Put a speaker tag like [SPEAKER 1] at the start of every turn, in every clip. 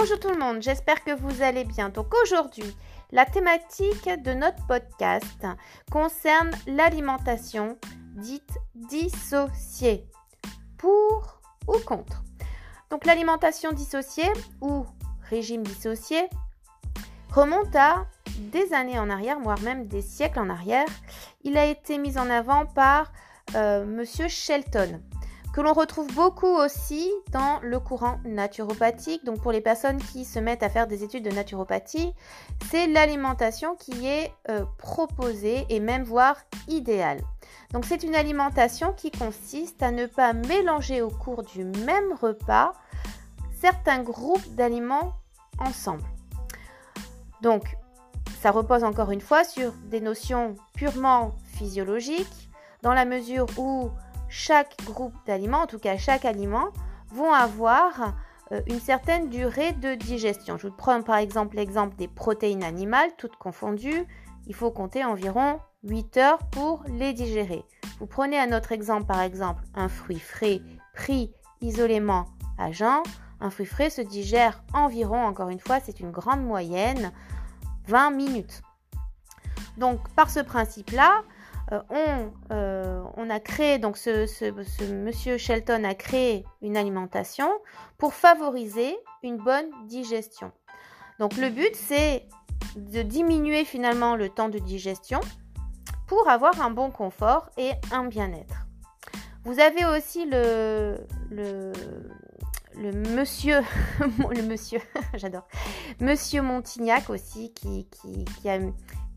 [SPEAKER 1] Bonjour tout le monde, j'espère que vous allez bien. Donc aujourd'hui, la thématique de notre podcast concerne l'alimentation dite dissociée. Pour ou contre? Donc l'alimentation dissociée ou régime dissocié remonte à des années en arrière, voire même des siècles en arrière. Il a été mis en avant par euh, Monsieur Shelton que l'on retrouve beaucoup aussi dans le courant naturopathique. Donc pour les personnes qui se mettent à faire des études de naturopathie, c'est l'alimentation qui est euh, proposée et même voire idéale. Donc c'est une alimentation qui consiste à ne pas mélanger au cours du même repas certains groupes d'aliments ensemble. Donc ça repose encore une fois sur des notions purement physiologiques dans la mesure où chaque groupe d'aliments, en tout cas chaque aliment, vont avoir euh, une certaine durée de digestion. Je vous prends par exemple l'exemple des protéines animales, toutes confondues. Il faut compter environ 8 heures pour les digérer. Vous prenez un autre exemple, par exemple, un fruit frais pris isolément à jeun. Un fruit frais se digère environ, encore une fois, c'est une grande moyenne, 20 minutes. Donc, par ce principe-là, euh, on, euh, on, a créé, donc ce, monsieur Shelton a créé une alimentation pour favoriser une bonne digestion. Donc le but, c'est de diminuer finalement le temps de digestion pour avoir un bon confort et un bien-être. Vous avez aussi le, monsieur, le monsieur, j'adore, monsieur Montignac aussi qui, qui, a,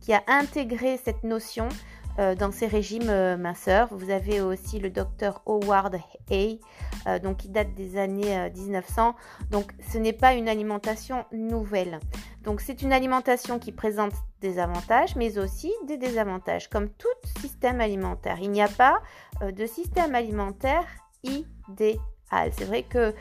[SPEAKER 1] qui a intégré cette notion dans ces régimes euh, minceurs. Vous avez aussi le docteur Howard Hay, euh, donc qui date des années 1900. Donc ce n'est pas une alimentation nouvelle. Donc c'est une alimentation qui présente des avantages, mais aussi des désavantages, comme tout système alimentaire. Il n'y a pas de système alimentaire idéal. C'est vrai que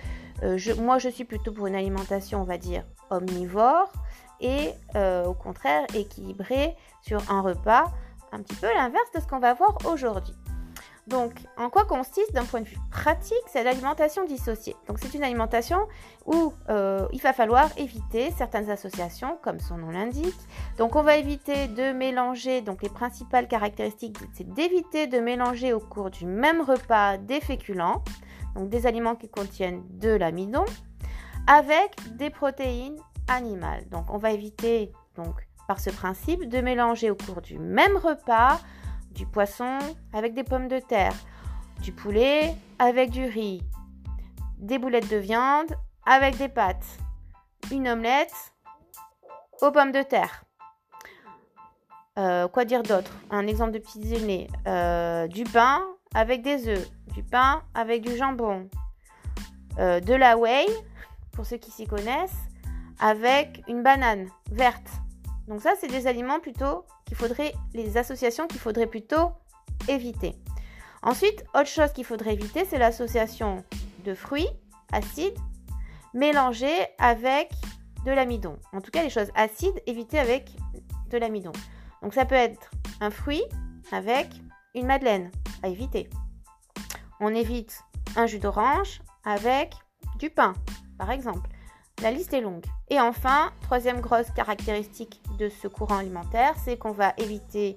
[SPEAKER 1] moi je suis plutôt pour une alimentation, on va dire, omnivore et au contraire équilibrée sur un repas un petit peu l'inverse de ce qu'on va voir aujourd'hui. Donc, en quoi consiste d'un point de vue pratique C'est l'alimentation dissociée? Donc, c'est une alimentation où euh, il va falloir éviter certaines associations, comme son nom l'indique. Donc, on va éviter de mélanger. Donc, les principales caractéristiques, c'est d'éviter de mélanger au cours du même repas des féculents, donc des aliments qui contiennent de l'amidon, avec des protéines animales. Donc, on va éviter donc ce principe de mélanger au cours du même repas du poisson avec des pommes de terre, du poulet avec du riz, des boulettes de viande avec des pâtes, une omelette aux pommes de terre. Euh, quoi dire d'autre? Un exemple de petit déjeuner. Euh, du pain avec des œufs, du pain avec du jambon, euh, de la whey, pour ceux qui s'y connaissent, avec une banane verte. Donc ça, c'est des aliments plutôt qu'il faudrait, les associations qu'il faudrait plutôt éviter. Ensuite, autre chose qu'il faudrait éviter, c'est l'association de fruits acides mélangés avec de l'amidon. En tout cas, les choses acides, éviter avec de l'amidon. Donc ça peut être un fruit avec une madeleine, à éviter. On évite un jus d'orange avec du pain, par exemple. La liste est longue. Et enfin, troisième grosse caractéristique de ce courant alimentaire, c'est qu'on va éviter,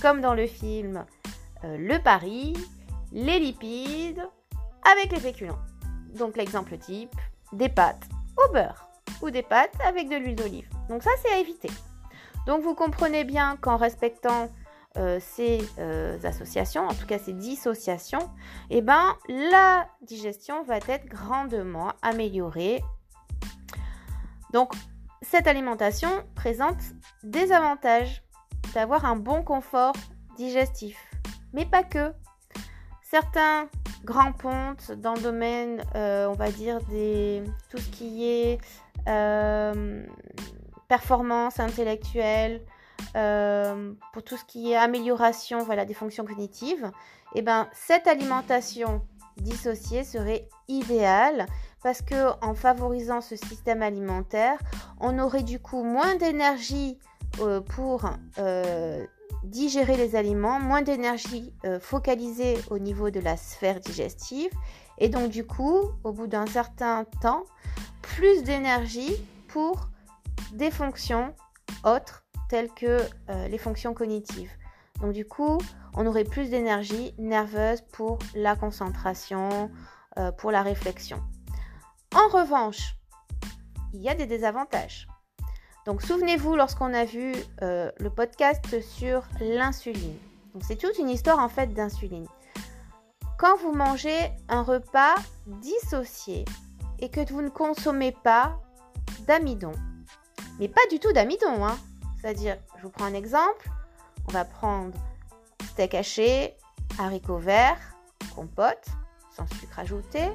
[SPEAKER 1] comme dans le film, euh, le pari, les lipides avec les féculents. Donc l'exemple type, des pâtes au beurre ou des pâtes avec de l'huile d'olive. Donc ça, c'est à éviter. Donc vous comprenez bien qu'en respectant euh, ces euh, associations, en tout cas ces dissociations, eh ben, la digestion va être grandement améliorée donc, cette alimentation présente des avantages d'avoir un bon confort digestif, mais pas que. Certains grands pontes dans le domaine, euh, on va dire, des, tout ce qui est euh, performance intellectuelle, euh, pour tout ce qui est amélioration voilà, des fonctions cognitives, et eh ben, cette alimentation dissociée serait idéale parce que en favorisant ce système alimentaire, on aurait du coup moins d'énergie euh, pour euh, digérer les aliments, moins d'énergie euh, focalisée au niveau de la sphère digestive et donc du coup, au bout d'un certain temps, plus d'énergie pour des fonctions autres telles que les fonctions cognitives. Donc du coup, on aurait plus d'énergie nerveuse pour la concentration, pour la réflexion. En revanche, il y a des désavantages. Donc souvenez-vous lorsqu'on a vu euh, le podcast sur l'insuline. Donc c'est toute une histoire en fait d'insuline. Quand vous mangez un repas dissocié et que vous ne consommez pas d'amidon, mais pas du tout d'amidon, hein. c'est-à-dire, je vous prends un exemple, on va prendre steak haché, haricots verts, compote, sans sucre ajouté,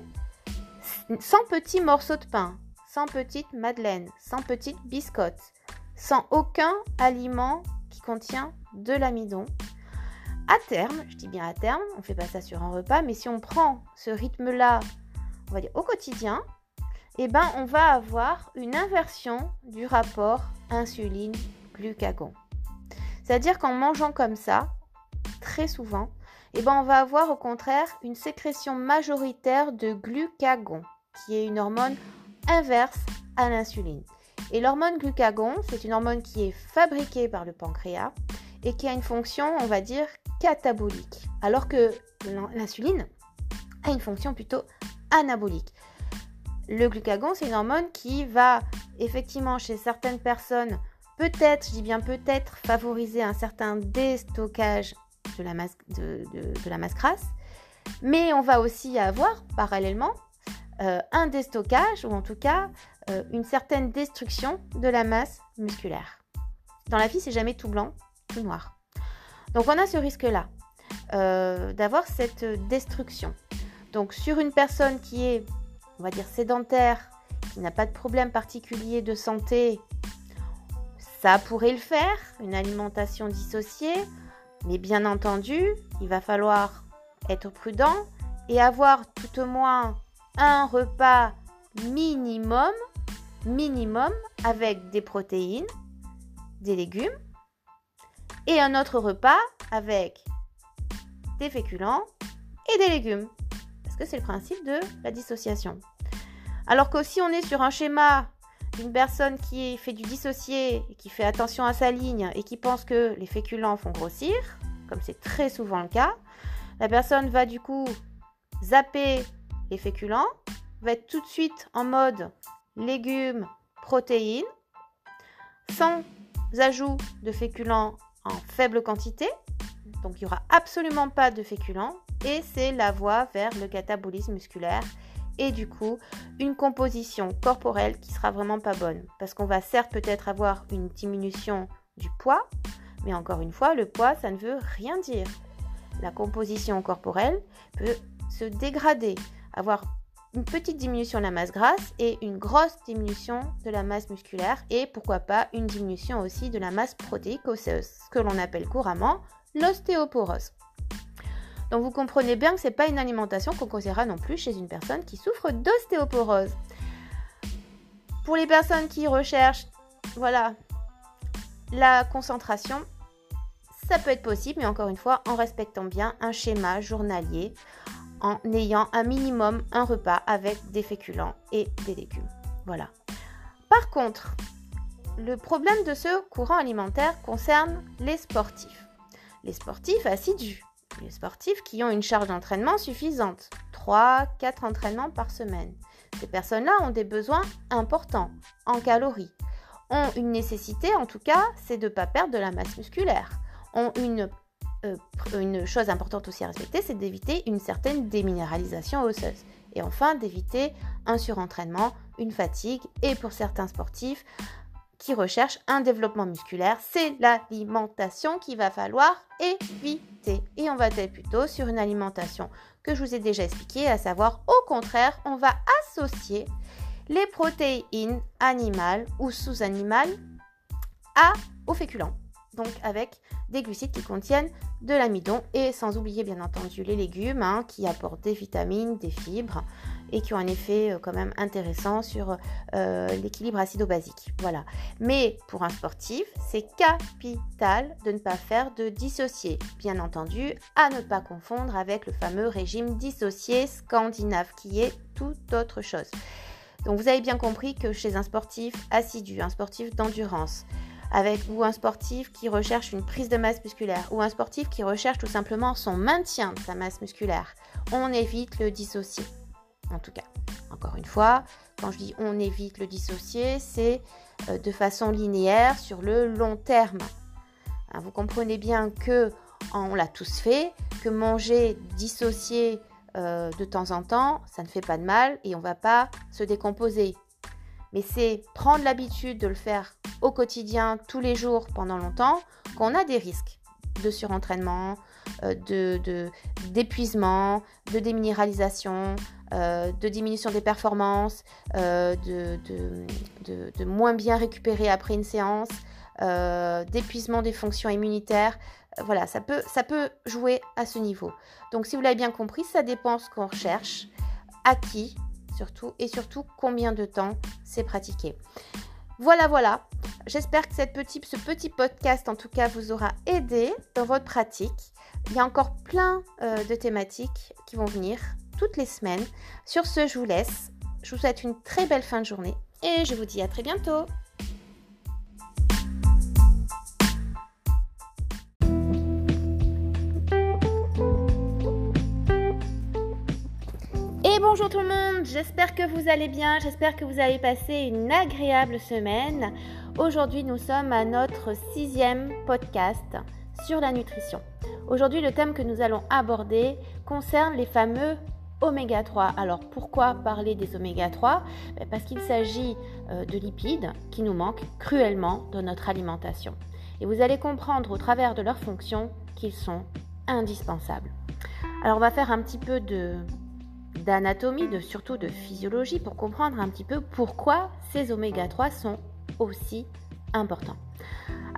[SPEAKER 1] sans petits morceaux de pain, sans petites madeleines, sans petites biscottes, sans aucun aliment qui contient de l'amidon. À terme, je dis bien à terme, on ne fait pas ça sur un repas, mais si on prend ce rythme-là, on va dire au quotidien, eh ben, on va avoir une inversion du rapport insuline-glucagon. C'est-à-dire qu'en mangeant comme ça, très souvent, eh ben, on va avoir au contraire une sécrétion majoritaire de glucagon, qui est une hormone inverse à l'insuline. Et l'hormone glucagon, c'est une hormone qui est fabriquée par le pancréas et qui a une fonction, on va dire, catabolique, alors que l'insuline a une fonction plutôt anabolique. Le glucagon, c'est une hormone qui va effectivement chez certaines personnes, peut-être, je dis bien peut-être, favoriser un certain déstockage de la masse, de, la masse grasse, mais on va aussi avoir parallèlement euh, un déstockage ou en tout cas euh, une certaine destruction de la masse musculaire. Dans la vie, c'est jamais tout blanc, tout noir. Donc on a ce risque-là euh, d'avoir cette destruction. Donc sur une personne qui est on va dire sédentaire, qui n'a pas de problème particulier de santé, ça pourrait le faire, une alimentation dissociée, mais bien entendu, il va falloir être prudent et avoir tout au moins un repas minimum, minimum avec des protéines, des légumes, et un autre repas avec des féculents et des légumes c'est le principe de la dissociation. Alors que si on est sur un schéma d'une personne qui fait du dissocié, qui fait attention à sa ligne et qui pense que les féculents font grossir, comme c'est très souvent le cas, la personne va du coup zapper les féculents, va être tout de suite en mode légumes, protéines, sans ajout de féculents en faible quantité. Donc il n'y aura absolument pas de féculents et c'est la voie vers le catabolisme musculaire et du coup une composition corporelle qui sera vraiment pas bonne. Parce qu'on va certes peut-être avoir une diminution du poids mais encore une fois le poids ça ne veut rien dire. La composition corporelle peut se dégrader avoir une petite diminution de la masse grasse et une grosse diminution de la masse musculaire et pourquoi pas une diminution aussi de la masse protéique osseuse, ce que l'on appelle couramment l'ostéoporose. Donc vous comprenez bien que ce n'est pas une alimentation qu'on conseillera non plus chez une personne qui souffre d'ostéoporose. Pour les personnes qui recherchent voilà, la concentration, ça peut être possible, mais encore une fois, en respectant bien un schéma journalier, en ayant un minimum un repas avec des féculents et des légumes. Voilà. Par contre, le problème de ce courant alimentaire concerne les sportifs. Les sportifs assidus les sportifs qui ont une charge d'entraînement suffisante, 3-4 entraînements par semaine. Ces personnes-là ont des besoins importants en calories, ont une nécessité en tout cas, c'est de ne pas perdre de la masse musculaire, ont une, euh, une chose importante aussi à respecter, c'est d'éviter une certaine déminéralisation osseuse. Et enfin, d'éviter un surentraînement, une fatigue et pour certains sportifs, qui recherchent un développement musculaire, c'est l'alimentation qu'il va falloir éviter. Et on va être plutôt sur une alimentation que je vous ai déjà expliqué, à savoir au contraire, on va associer les protéines animales ou sous-animales à, aux féculents. Avec des glucides qui contiennent de l'amidon et sans oublier bien entendu les légumes hein, qui apportent des vitamines, des fibres et qui ont un effet euh, quand même intéressant sur euh, l'équilibre acido-basique. Voilà. Mais pour un sportif, c'est capital de ne pas faire de dissocié. Bien entendu, à ne pas confondre avec le fameux régime dissocié scandinave qui est tout autre chose. Donc vous avez bien compris que chez un sportif assidu, un sportif d'endurance, avec ou un sportif qui recherche une prise de masse musculaire ou un sportif qui recherche tout simplement son maintien de sa masse musculaire, on évite le dissocier. En tout cas, encore une fois, quand je dis on évite le dissocier, c'est euh, de façon linéaire sur le long terme. Hein, vous comprenez bien que on l'a tous fait, que manger dissocié euh, de temps en temps, ça ne fait pas de mal et on ne va pas se décomposer. Mais c'est prendre l'habitude de le faire au quotidien, tous les jours, pendant longtemps, qu'on a des risques de surentraînement, euh, d'épuisement, de, déminéralisation, euh, de diminution des performances, de, de, moins bien récupérer après une séance, d'épuisement des fonctions immunitaires voilà, ça peut, ça peut jouer à ce niveau. Donc si vous l'avez bien compris, ça dépend ce qu'on recherche, à qui et surtout combien de temps c'est pratiqué. Voilà, voilà. J'espère que ce petit podcast, en tout cas, vous aura aidé dans votre pratique. Il y a encore plein euh, de thématiques qui vont venir toutes les semaines. Sur ce, je vous laisse. Je vous souhaite une très belle fin de journée et je vous dis à très bientôt. Bonjour tout le monde, j'espère que vous allez bien, j'espère que vous avez passé une agréable semaine. Aujourd'hui nous sommes à notre sixième podcast sur la nutrition. Aujourd'hui le thème que nous allons aborder concerne les fameux oméga 3. Alors pourquoi parler des oméga 3 ben, Parce qu'il s'agit euh, de lipides qui nous manquent cruellement dans notre alimentation. Et vous allez comprendre au travers de leurs fonctions qu'ils sont indispensables. Alors on va faire un petit peu de d'anatomie, de, surtout de physiologie, pour comprendre un petit peu pourquoi ces oméga 3 sont aussi importants.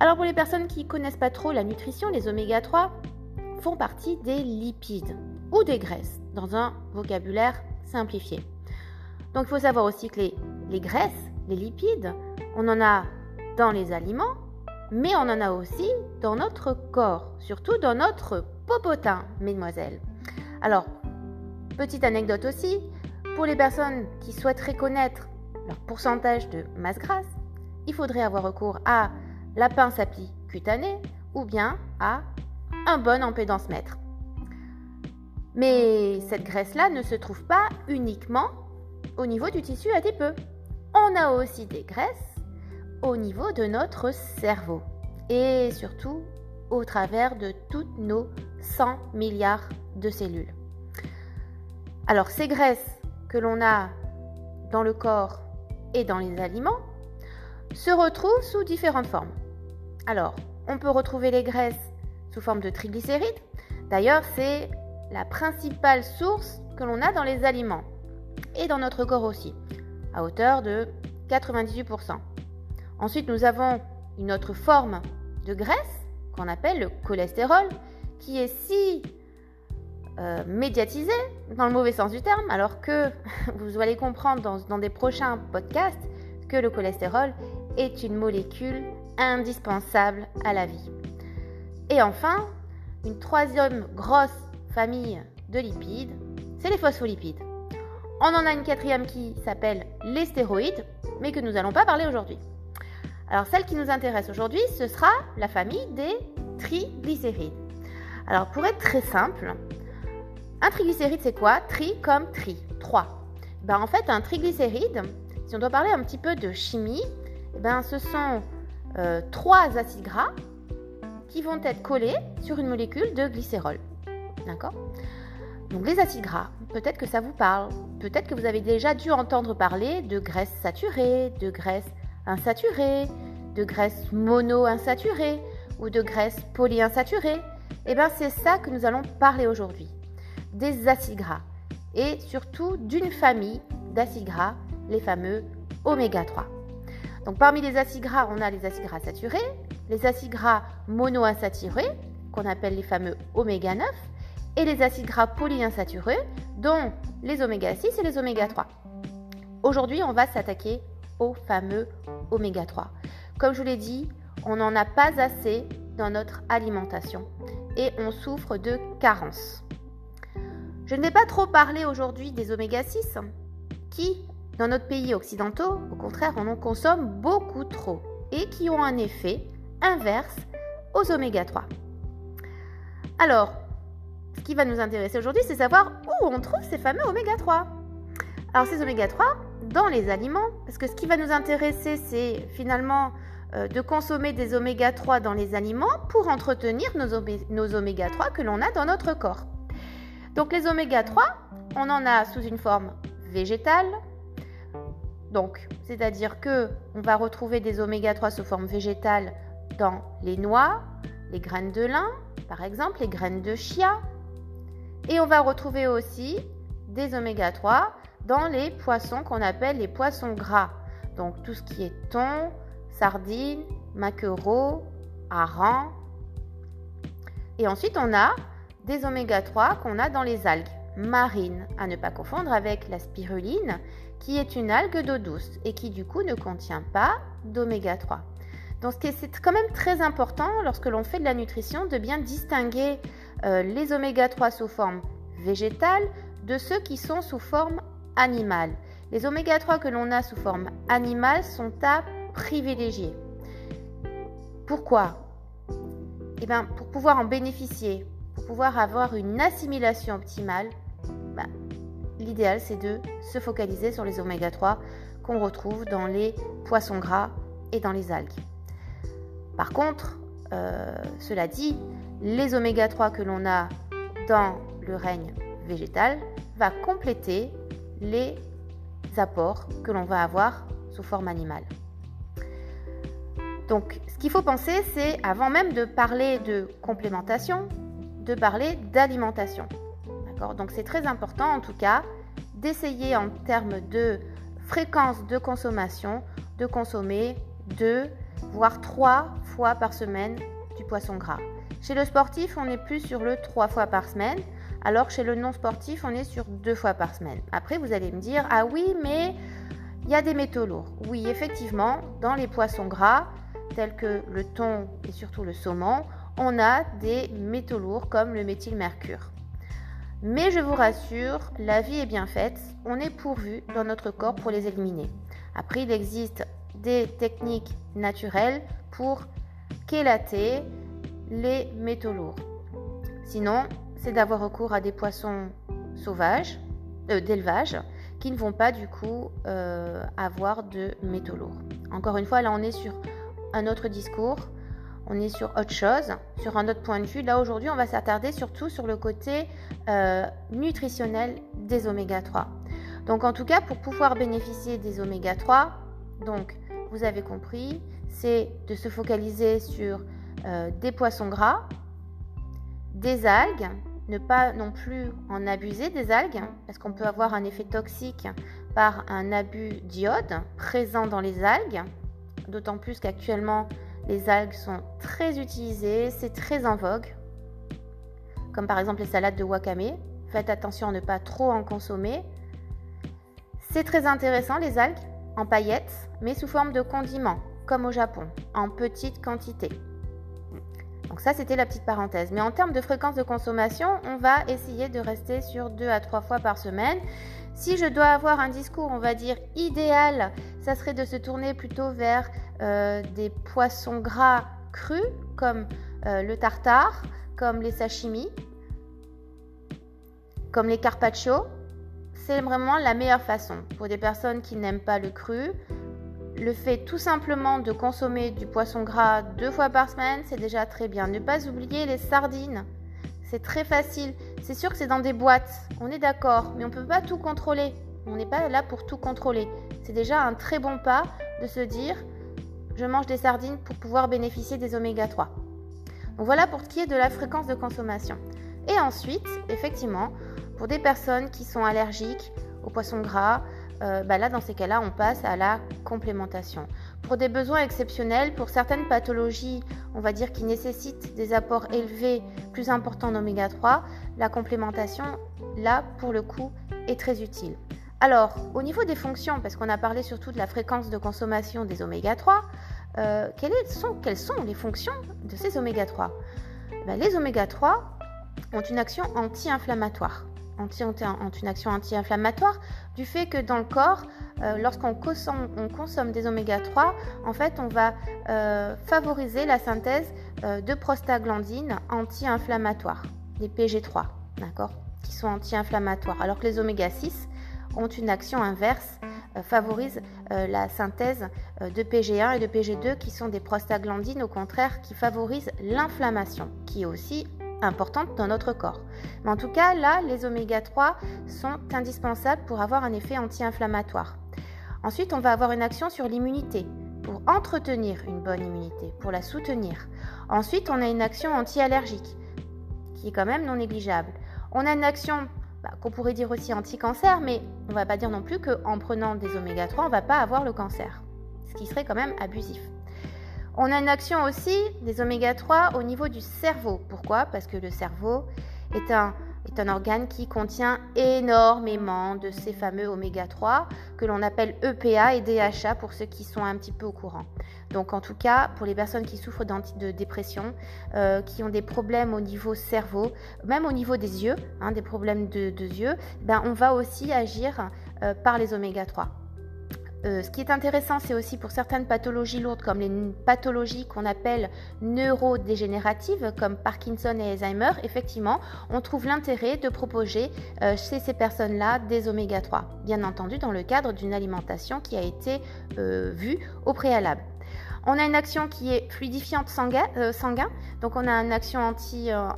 [SPEAKER 1] Alors pour les personnes qui ne connaissent pas trop la nutrition, les oméga 3 font partie des lipides ou des graisses, dans un vocabulaire simplifié. Donc il faut savoir aussi que les, les graisses, les lipides, on en a dans les aliments, mais on en a aussi dans notre corps, surtout dans notre popotin, mesdemoiselles. Alors, Petite anecdote aussi, pour les personnes qui souhaiteraient connaître leur pourcentage de masse grasse, il faudrait avoir recours à la pince à pli cutanée ou bien à un bon empédance mètre. Mais cette graisse-là ne se trouve pas uniquement au niveau du tissu adipeux. On a aussi des graisses au niveau de notre cerveau et surtout au travers de toutes nos 100 milliards de cellules. Alors ces graisses que l'on a dans le corps et dans les aliments se retrouvent sous différentes formes. Alors, on peut retrouver les graisses sous forme de triglycérides. D'ailleurs, c'est la principale source que l'on a dans les aliments et dans notre corps aussi, à hauteur de 98%. Ensuite, nous avons une autre forme de graisse qu'on appelle le cholestérol, qui est si euh, médiatisé, dans le mauvais sens du terme, alors que vous allez comprendre dans, dans des prochains podcasts que le cholestérol est une molécule indispensable à la vie. Et enfin, une troisième grosse famille de lipides, c'est les phospholipides. On en a une quatrième qui s'appelle les stéroïdes, mais que nous n'allons pas parler aujourd'hui. Alors celle qui nous intéresse aujourd'hui, ce sera la famille des triglycérides. Alors pour être très simple, un triglycéride, c'est quoi? Tri comme tri. 3. Ben, en fait, un triglycéride, si on doit parler un petit peu de chimie, eh ben, ce sont euh, trois acides gras qui vont être collés sur une molécule de glycérol. D'accord? Donc les acides gras, peut-être que ça vous parle, peut-être que vous avez déjà dû entendre parler de graisses saturées, de graisses insaturées, de graisses monoinsaturées ou de graisses polyinsaturées. Eh bien c'est ça que nous allons parler aujourd'hui des acides gras et surtout d'une famille d'acides gras, les fameux oméga 3. Donc parmi les acides gras, on a les acides gras saturés, les acides gras monoinsaturés, qu'on appelle les fameux oméga 9, et les acides gras polyinsaturés, dont les oméga 6 et les oméga 3. Aujourd'hui, on va s'attaquer aux fameux oméga 3. Comme je vous l'ai dit, on n'en a pas assez dans notre alimentation et on souffre de carence. Je ne vais pas trop parler aujourd'hui des oméga 6 qui dans notre pays occidentaux, au contraire, on en consomme beaucoup trop et qui ont un effet inverse aux oméga 3. Alors, ce qui va nous intéresser aujourd'hui, c'est savoir où on trouve ces fameux oméga 3. Alors ces oméga 3, dans les aliments, parce que ce qui va nous intéresser, c'est finalement euh, de consommer des oméga 3 dans les aliments pour entretenir nos, nos oméga 3 que l'on a dans notre corps. Donc les oméga 3, on en a sous une forme végétale. Donc, c'est-à-dire que on va retrouver des oméga 3 sous forme végétale dans les noix, les graines de lin, par exemple, les graines de chia. Et on va retrouver aussi des oméga 3 dans les poissons qu'on appelle les poissons gras. Donc tout ce qui est thon, sardines, maquereaux, harengs. Et ensuite, on a des oméga 3 qu'on a dans les algues marines, à ne pas confondre avec la spiruline, qui est une algue d'eau douce et qui du coup ne contient pas d'oméga 3. Donc c'est quand même très important lorsque l'on fait de la nutrition de bien distinguer euh, les oméga 3 sous forme végétale de ceux qui sont sous forme animale. Les oméga 3 que l'on a sous forme animale sont à privilégier. Pourquoi? Eh bien, pour pouvoir en bénéficier, pouvoir avoir une assimilation optimale, bah, l'idéal c'est de se focaliser sur les oméga 3 qu'on retrouve dans les poissons gras et dans les algues. Par contre, euh, cela dit, les oméga 3 que l'on a dans le règne végétal va compléter les apports que l'on va avoir sous forme animale. Donc, ce qu'il faut penser, c'est avant même de parler de complémentation, de parler d'alimentation. Donc, c'est très important, en tout cas, d'essayer en termes de fréquence de consommation, de consommer deux, voire trois fois par semaine du poisson gras. Chez le sportif, on est plus sur le trois fois par semaine, alors chez le non sportif, on est sur deux fois par semaine. Après, vous allez me dire, ah oui, mais il y a des métaux lourds. Oui, effectivement, dans les poissons gras, tels que le thon et surtout le saumon, on a des métaux lourds comme le méthylmercure. Mais je vous rassure, la vie est bien faite, on est pourvu dans notre corps pour les éliminer. Après, il existe des techniques naturelles pour chélater les métaux lourds. Sinon, c'est d'avoir recours à des poissons sauvages, euh, d'élevage, qui ne vont pas du coup euh, avoir de métaux lourds. Encore une fois, là on est sur un autre discours, on est sur autre chose, sur un autre point de vue. Là aujourd'hui, on va s'attarder surtout sur le côté euh, nutritionnel des oméga 3. Donc en tout cas, pour pouvoir bénéficier des oméga 3, donc vous avez compris, c'est de se focaliser sur des poissons gras, des algues, ne pas non plus en abuser des algues, parce qu'on peut avoir un effet toxique par un abus d'iode présent dans les algues, d'autant plus qu'actuellement les algues sont très utilisées, c'est très en vogue, comme par exemple les salades de wakame. Faites attention à ne pas trop en consommer. C'est très intéressant les algues en paillettes, mais sous forme de condiments, comme au Japon, en petite quantité. Donc ça, c'était la petite parenthèse. Mais en termes de fréquence de consommation, on va essayer de rester sur deux à trois fois par semaine. Si je dois avoir un discours, on va dire idéal, ça serait de se tourner plutôt vers euh, des poissons gras crus, comme euh, le tartare, comme les sashimi, comme les carpaccio. C'est vraiment la meilleure façon pour des personnes qui n'aiment pas le cru le fait tout simplement de consommer du poisson gras deux fois par semaine, c'est déjà très bien. Ne pas oublier les sardines. C'est très facile. C'est sûr que c'est dans des boîtes, on est d'accord, mais on ne peut pas tout contrôler. On n'est pas là pour tout contrôler. C'est déjà un très bon pas de se dire je mange des sardines pour pouvoir bénéficier des oméga 3. Donc voilà pour ce qui est de la fréquence de consommation. Et ensuite, effectivement, pour des personnes qui sont allergiques aux poissons gras, euh, bah là, dans ces cas-là, on passe à la complémentation. Pour des besoins exceptionnels, pour certaines pathologies, on va dire qui nécessitent des apports élevés, plus importants en oméga 3, la complémentation, là, pour le coup, est très utile. Alors, au niveau des fonctions, parce qu'on a parlé surtout de la fréquence de consommation des oméga 3, euh, quelles, sont, les fonctions de ces oméga 3 ben, Les oméga 3 ont une action anti-inflammatoire. ont une action anti-inflammatoire du fait que dans le corps, euh, lorsqu'on consomme, des oméga 3, en fait, on va euh, favoriser la synthèse de prostaglandines anti-inflammatoires, des PG3, d'accord, qui sont anti-inflammatoires, alors que les oméga 6 ont une action inverse, favorisent la synthèse de PG1 et de PG2 qui sont des prostaglandines au contraire qui favorisent l'inflammation, qui est aussi importante dans notre corps. Mais en tout cas, là, les oméga 3 sont indispensables pour avoir un effet anti-inflammatoire. Ensuite, on va avoir une action sur l'immunité pour entretenir une bonne immunité, pour la soutenir. Ensuite, on a une action anti-allergique qui est quand même non négligeable. On a une action bah, qu'on pourrait dire aussi anti-cancer, mais on va pas dire non plus qu'en prenant des oméga 3, on va pas avoir le cancer, ce qui serait quand même abusif. On a une action aussi des oméga 3 au niveau du cerveau. Pourquoi? Parce que le cerveau est un, est un organe qui contient énormément de ces fameux oméga 3 que l'on appelle EPA et DHA pour ceux qui sont un petit peu au courant. Donc en tout cas, pour les personnes qui souffrent de dépression, euh, qui ont des problèmes au niveau cerveau, même au niveau des yeux, hein, des problèmes de, yeux, ben, on va aussi agir euh, par les oméga 3. Euh, ce qui est intéressant, c'est aussi pour certaines pathologies lourdes, comme les pathologies qu'on appelle neurodégénératives, comme Parkinson et Alzheimer, effectivement, on trouve l'intérêt de proposer euh, chez ces personnes-là des oméga 3, bien entendu dans le cadre d'une alimentation qui a été euh, vue au préalable. On a une action qui est fluidifiante euh, sanguin, donc on a une action anti, euh,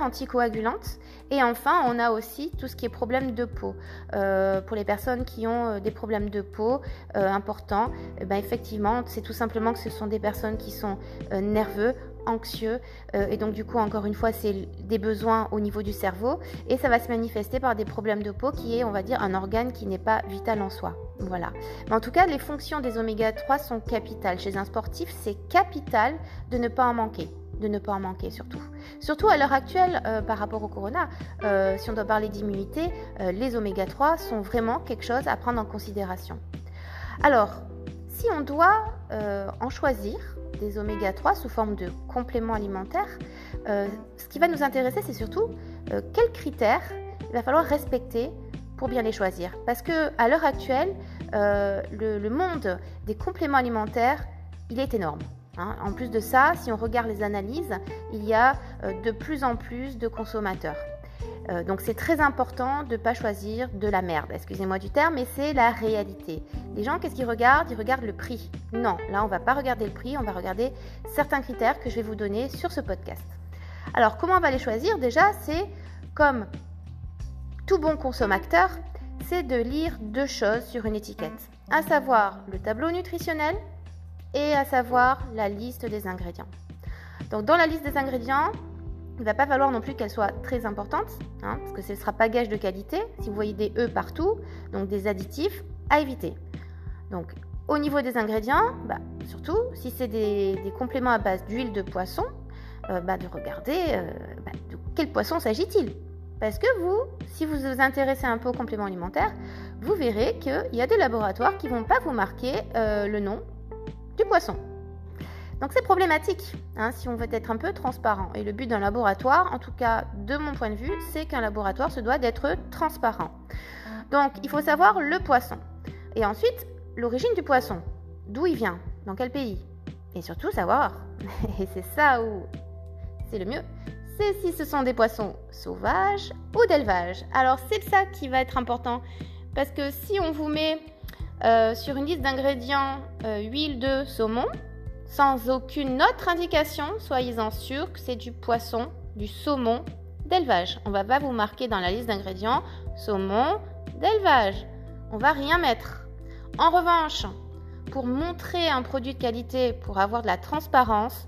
[SPEAKER 1] anticoagulante. Et enfin, on a aussi tout ce qui est problème de peau. Euh, pour les personnes qui ont des problèmes de peau importants, eh ben effectivement, c'est tout simplement que ce sont des personnes qui sont nerveux, anxieux euh, et donc du coup encore une fois c'est des besoins au niveau du cerveau et ça va se manifester par des problèmes de peau qui est on va dire un organe qui n'est pas vital en soi. Voilà. Mais en tout cas les fonctions des oméga 3 sont capitales. Chez un sportif c'est capital de ne pas en manquer de ne pas en manquer surtout. Surtout à l'heure actuelle euh, par rapport au corona, euh, si on doit parler d'immunité, les oméga 3 sont vraiment quelque chose à prendre en considération. Alors, si on doit en choisir, des oméga 3 sous forme de compléments alimentaires, euh, ce qui va nous intéresser, c'est surtout euh, quels critères il va falloir respecter pour bien les choisir. Parce que à l'heure actuelle, euh, le, monde des compléments alimentaires, il est énorme. Hein. En plus de ça, si on regarde les analyses, il y a de plus en plus de consommateurs. Euh, donc c'est très important de ne pas choisir de la merde, excusez-moi du terme, mais c'est la réalité. Les gens, qu'est-ce qu'ils regardent? Ils regardent le prix. Non, là on va pas regarder le prix, on va regarder certains critères que je vais vous donner sur ce podcast. Alors comment on va les choisir? Déjà, c'est comme tout bon consommateur, c'est de lire deux choses sur une étiquette, à savoir le tableau nutritionnel et à savoir la liste des ingrédients. Donc dans la liste des ingrédients, il ne va pas falloir non plus qu'elle soit très importante, hein, parce que ce ne sera pas gage de qualité. Si vous voyez des E partout, donc des additifs, à éviter. Donc au niveau des ingrédients, bah, surtout si c'est des, compléments à base d'huile de poisson, euh, bah, de regarder euh, bah, de quel poisson s'agit-il. Parce que vous, si vous vous intéressez un peu aux compléments alimentaires, vous verrez qu'il y a des laboratoires qui ne vont pas vous marquer euh, le nom du poisson. Donc c'est problématique hein, si on veut être un peu transparent. Et le but d'un laboratoire, en tout cas de mon point de vue, c'est qu'un laboratoire se doit d'être transparent. Donc il faut savoir le poisson. Et ensuite, l'origine du poisson. D'où il vient? Dans quel pays? Et surtout savoir, et c'est ça où c'est le mieux, c'est si ce sont des poissons sauvages ou d'élevage. Alors c'est ça qui va être important. Parce que si on vous met euh, sur une liste d'ingrédients euh, huile de saumon, sans aucune autre indication, soyez-en sûrs que c'est du poisson, du saumon d'élevage. On va pas vous marquer dans la liste d'ingrédients saumon d'élevage. On va rien mettre. En revanche, pour montrer un produit de qualité, pour avoir de la transparence,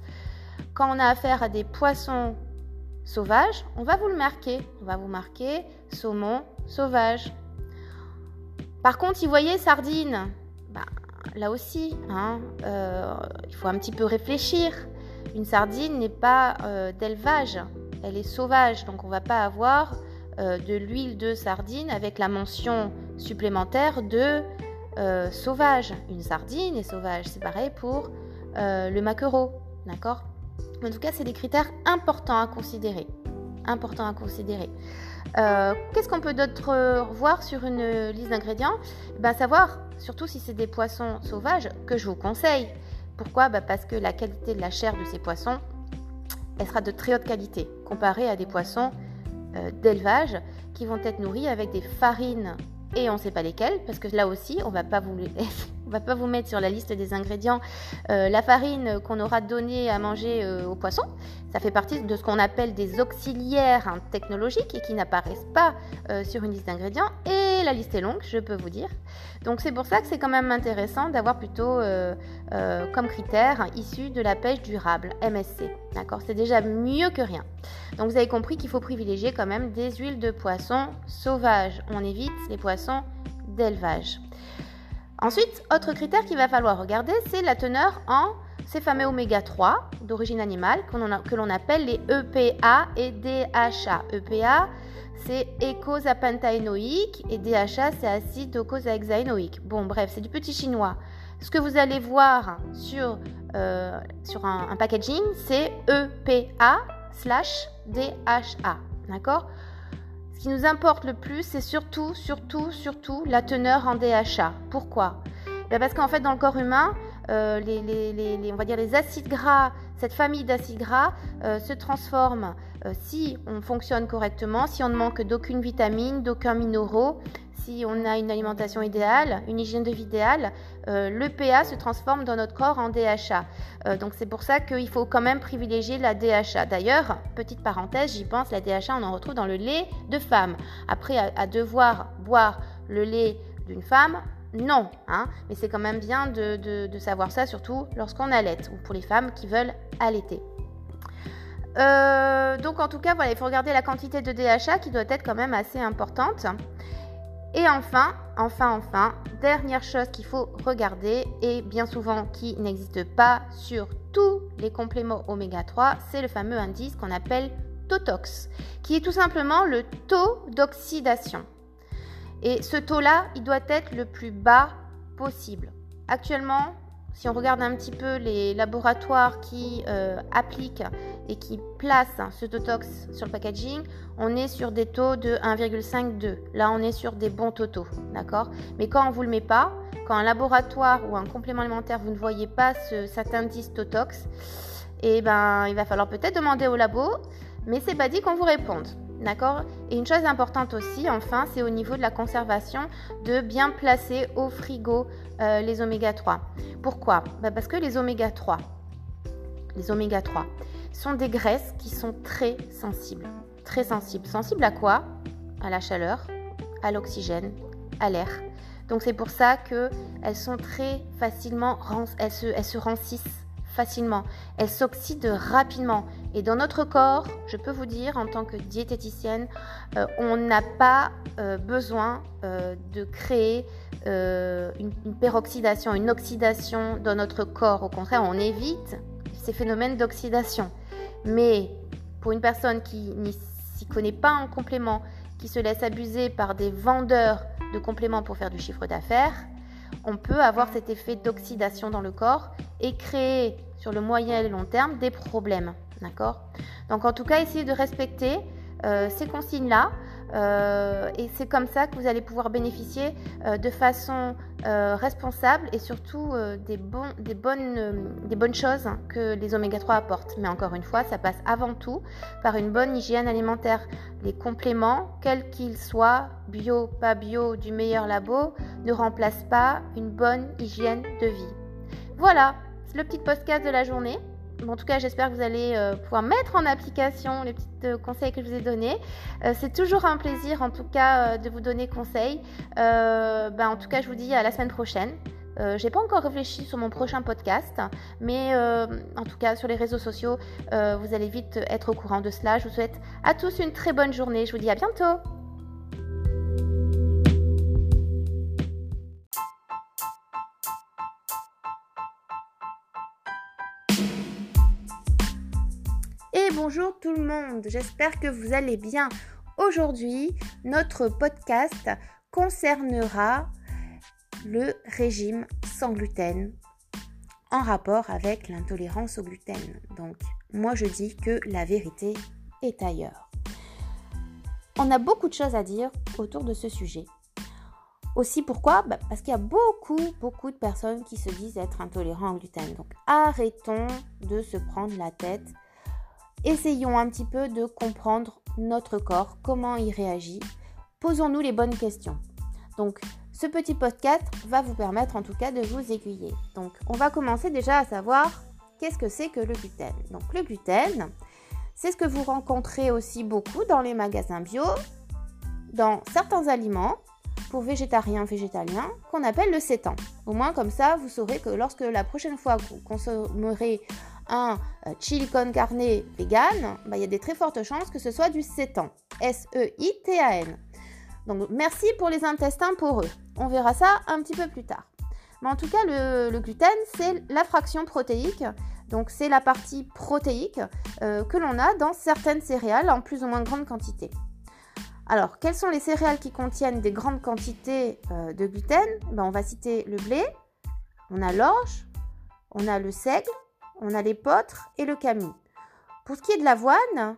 [SPEAKER 1] quand on a affaire à des poissons sauvages, on va vous le marquer. On va vous marquer saumon sauvage. Par contre, vous voyez sardine, bah, là aussi, hein, euh, il faut un petit peu réfléchir. Une sardine n'est pas euh, d'élevage, elle est sauvage, donc on ne va pas avoir euh, de l'huile de sardine avec la mention supplémentaire de sauvage. Une sardine est sauvage, c'est pareil pour le maquereau, d'accord? En tout cas, c'est des critères importants à considérer. À considérer. Qu'est-ce qu'on peut d'autre voir sur une liste d'ingrédients? Ben, Savoir, surtout si c'est des poissons sauvages, que je vous conseille. Pourquoi? Ben, Parce que la qualité de la chair de ces poissons, elle sera de très haute qualité comparée à des poissons d'élevage qui vont être nourris avec des farines et on ne sait pas lesquelles, parce que là aussi, on ne va pas vous on va pas vous mettre sur la liste des ingrédients euh, la farine qu'on aura donnée à manger euh, aux poissons. Ça fait partie de ce qu'on appelle des auxiliaires hein, technologiques et qui n'apparaissent pas euh, sur une liste d'ingrédients. Et la liste est longue, je peux vous dire. Donc c'est pour ça que c'est quand même intéressant d'avoir plutôt comme critère hein, issu de la pêche durable, MSC. D'accord? C'est déjà mieux que rien. Donc vous avez compris qu'il faut privilégier quand même des huiles de poisson sauvages. On évite les poissons d'élevage. Ensuite, autre critère qu'il va falloir regarder, c'est la teneur en ces fameux oméga 3 d'origine animale que l'on appelle les EPA et DHA. EPA, c'est écosapentaénoïque et DHA, c'est acide docosahexaénoïque. Bon, bref, c'est du petit chinois. Ce que vous allez voir sur, euh, un packaging, c'est EPA slash DHA. D'accord? Ce qui nous importe le plus, c'est surtout, surtout, surtout la teneur en DHA. Pourquoi? Ben Parce qu'en fait, dans le corps humain, euh, les, on va dire les acides gras, cette famille d'acides gras euh, se transforme euh, si on fonctionne correctement, si on ne manque d'aucune vitamine, d'aucun minéraux, si on a une alimentation idéale, une hygiène de vie idéale, euh, le PA se transforme dans notre corps en DHA. Euh, donc c'est pour ça qu'il faut quand même privilégier la DHA. D'ailleurs, petite parenthèse, j'y pense, la DHA, on en retrouve dans le lait de femme. Après, à, devoir boire le lait d'une femme, non, hein, mais c'est quand même bien de, savoir ça, surtout lorsqu'on allait ou pour les femmes qui veulent allaiter. Euh, donc en tout cas, voilà, il faut regarder la quantité de DHA qui doit être quand même assez importante. Et enfin, enfin, enfin, dernière chose qu'il faut regarder et bien souvent qui n'existe pas sur tous les compléments oméga 3, c'est le fameux indice qu'on appelle Totox, qui est tout simplement le taux d'oxydation. Et ce taux-là, il doit être le plus bas possible. Actuellement, si on regarde un petit peu les laboratoires qui euh, appliquent et qui placent ce Totox sur le packaging, on est sur des taux de 1,52. Là, on est sur des bons totaux, d'accord? Mais quand on ne vous le met pas, quand un laboratoire ou un complément alimentaire, vous ne voyez pas ce, cet indice Totox, eh ben, il va falloir peut-être demander au labo, mais c'est pas dit qu'on vous réponde. D'accord? Et une chose importante aussi, enfin, c'est au niveau de la conservation, de bien placer au frigo euh, les oméga 3. Pourquoi? Bah, Parce que les oméga 3, les oméga 3 sont des graisses qui sont très sensibles. Très sensibles. Sensibles à quoi? À la chaleur, à l'oxygène, à l'air. Donc c'est pour ça qu'elles sont très facilement, elles se, elles se rancissent facilement, elles s'oxydent rapidement. Et dans notre corps, je peux vous dire, en tant que diététicienne, euh, on n'a pas euh, besoin euh, de créer une, une, peroxydation, une oxydation dans notre corps. Au contraire, on évite ces phénomènes d'oxydation. Mais pour une personne qui n'y s'y connaît pas en complément, qui se laisse abuser par des vendeurs de compléments pour faire du chiffre d'affaires, on peut avoir cet effet d'oxydation dans le corps et créer sur le moyen et le long terme des problèmes. D'accord? Donc en tout cas, essayez de respecter euh, ces consignes-là. Euh, et c'est comme ça que vous allez pouvoir bénéficier euh, de façon responsable et surtout des, bons, des, bonnes, des bonnes choses que les oméga 3 apportent. Mais encore une fois, ça passe avant tout par une bonne hygiène alimentaire. Les compléments, quels qu'ils soient, bio, pas bio, du meilleur labo, ne remplacent pas une bonne hygiène de vie. Voilà, le petit podcast de la journée. en tout cas, j'espère que vous allez euh, pouvoir mettre en application les petits euh, conseils que je vous ai donnés. Euh, c'est toujours un plaisir, en tout cas, de vous donner conseil. Ben, en tout cas, je vous dis à la semaine prochaine. j'ai pas encore réfléchi sur mon prochain podcast, mais en tout cas sur les réseaux sociaux, vous allez vite être au courant de cela. Je vous souhaite à tous une très bonne journée. Je vous dis à bientôt. Bonjour tout le monde, j'espère que vous allez bien. Aujourd'hui, notre podcast concernera le régime sans gluten en rapport avec l'intolérance au gluten. Donc, moi je dis que la vérité est ailleurs. On a beaucoup de choses à dire autour de ce sujet. Aussi pourquoi? Bah, Parce qu'il y a beaucoup, beaucoup de personnes qui se disent être intolérants au gluten. Donc arrêtons de se prendre la tête. Essayons un petit peu de comprendre notre corps, comment il réagit. Posons-nous les bonnes questions. Donc ce petit podcast va vous permettre en tout cas de vous aiguiller. Donc on va commencer déjà à savoir qu'est-ce que c'est que le gluten. Donc le gluten, c'est ce que vous rencontrez aussi beaucoup dans les magasins bio, dans certains aliments pour végétariens, végétaliens, qu'on appelle le sétan. Au moins comme ça, vous saurez que lorsque la prochaine fois que vous consommerez un euh, chili con carne vegan, bah, il y a des très fortes chances que ce soit du sétan. S-E-I-T-A-N. Donc merci pour les intestins pour eux. On verra ça un petit peu plus tard. Mais en tout cas, le, gluten, c'est la fraction protéique. Donc c'est la partie protéique euh, que l'on a dans certaines céréales en plus ou moins grande quantité. Alors, quelles sont les céréales qui contiennent des grandes quantités euh, de gluten? Ben, On va citer le blé, on a l'orge, on a le seigle, on a l'épeautre et le camille. Pour ce qui est de l'avoine,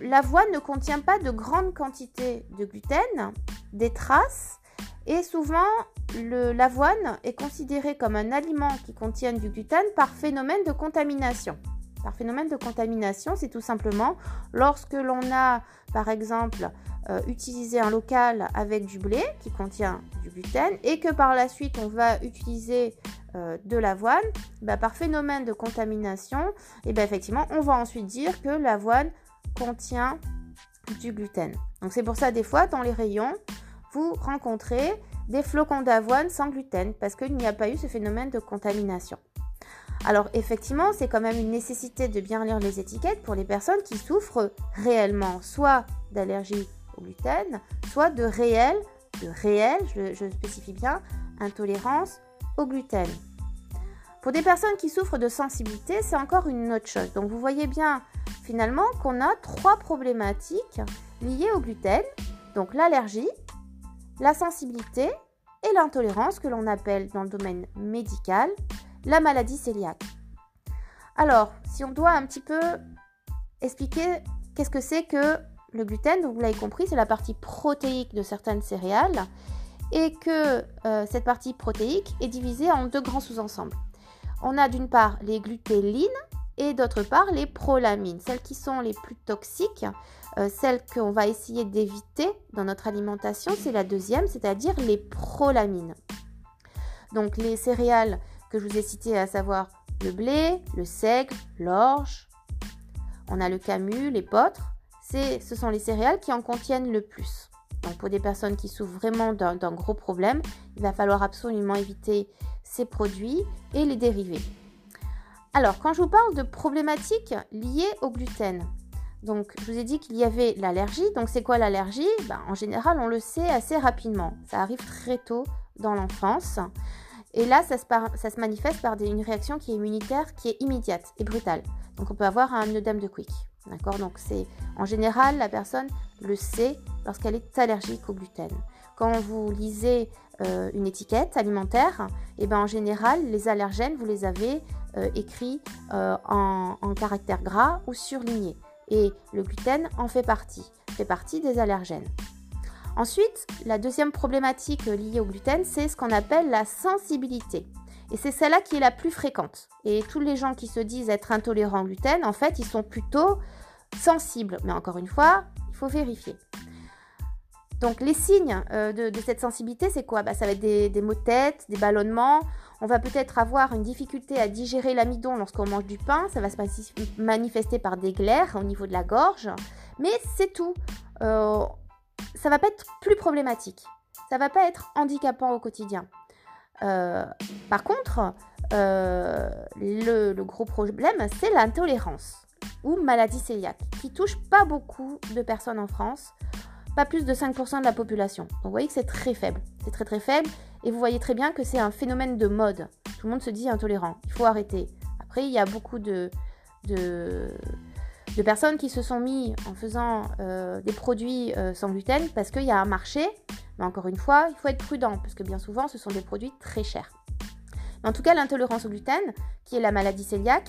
[SPEAKER 1] l'avoine ne contient pas de grandes quantités de gluten, des traces, et souvent l'avoine est considérée comme un aliment qui contient du gluten par phénomène de contamination. Par phénomène de contamination, c'est tout simplement lorsque l'on a, par exemple, euh, utilisé un local avec du blé qui contient du gluten et que par la suite on va utiliser euh, de l'avoine, bah, par phénomène de contamination, et bien effectivement, on va ensuite dire que l'avoine contient du gluten. Donc c'est pour ça des fois dans les rayons, vous rencontrez des flocons d'avoine sans gluten parce qu'il n'y a pas eu ce phénomène de contamination. Alors effectivement, c'est quand même une nécessité de bien lire les étiquettes pour les personnes qui souffrent réellement soit d'allergie au gluten, soit de réel, de réel, je, je spécifie bien, intolérance au gluten. Pour des personnes qui souffrent de sensibilité, c'est encore une autre chose. Donc vous voyez bien finalement qu'on a trois problématiques liées au gluten. Donc l'allergie, la sensibilité et l'intolérance que l'on appelle dans le domaine médical la maladie cœliaque. Alors, si on doit un petit peu expliquer qu'est-ce que c'est que le gluten, vous l'avez compris, c'est la partie protéique de certaines céréales et que euh, cette partie protéique est divisée en deux grands sous-ensembles. On a d'une part les glutélines et d'autre part les prolamines, celles qui sont les plus toxiques, euh, celles qu'on va essayer d'éviter dans notre alimentation, c'est la deuxième, c'est-à-dire les prolamines. Donc les céréales que je vous ai citées, à savoir le blé, le seigle, l'orge, on a le camus, les potres, ce sont les céréales qui en contiennent le plus. Donc pour des personnes qui souffrent vraiment d'un gros problème, il va falloir absolument éviter ces produits et les dérivés. Alors, quand je vous parle de problématiques liées au gluten, donc je vous ai dit qu'il y avait l'allergie. Donc c'est quoi l'allergie? Ben, En général, on le sait assez rapidement. Ça arrive très tôt dans l'enfance. Et là, ça se, manifeste par une réaction qui est immunitaire, qui est immédiate et brutale. Donc on peut avoir un œdème de quick. D'accord? Donc en général la personne le sait lorsqu'elle est allergique au gluten. Quand vous lisez euh, une étiquette alimentaire, et eh ben en général les allergènes vous les avez euh, écrits euh, en, en caractère gras ou surlignés. Et le gluten en fait partie, fait partie des allergènes. Ensuite, la deuxième problématique liée au gluten, c'est ce qu'on appelle la sensibilité. Et c'est celle-là qui est la plus fréquente. Et tous les gens qui se disent être intolérants au gluten, en fait, ils sont plutôt sensibles. Mais encore une fois, il faut vérifier. Donc les signes euh, de, cette sensibilité, c'est quoi? Bah, Ça va être des, maux de tête, des ballonnements. On va peut-être avoir une difficulté à digérer l'amidon lorsqu'on mange du pain. Ça va se manifester par des glaires au niveau de la gorge. Mais c'est tout. Euh, ça va pas être plus problématique. Ça va pas être handicapant au quotidien. Euh, par contre, euh, le, gros problème, c'est l'intolérance ou maladie cœliaque, qui touche pas beaucoup de personnes en France, pas plus de 5% de la population. Donc vous voyez que c'est très faible, c'est très très faible, et vous voyez très bien que c'est un phénomène de mode. Tout le monde se dit intolérant, il faut arrêter. Après, il y a beaucoup de, de de personnes qui se sont mis en faisant euh, des produits euh, sans gluten parce qu'il y a un marché. Mais encore une fois, il faut être prudent parce que bien souvent, ce sont des produits très chers. en tout cas, l'intolérance au gluten, qui est la maladie cœliaque,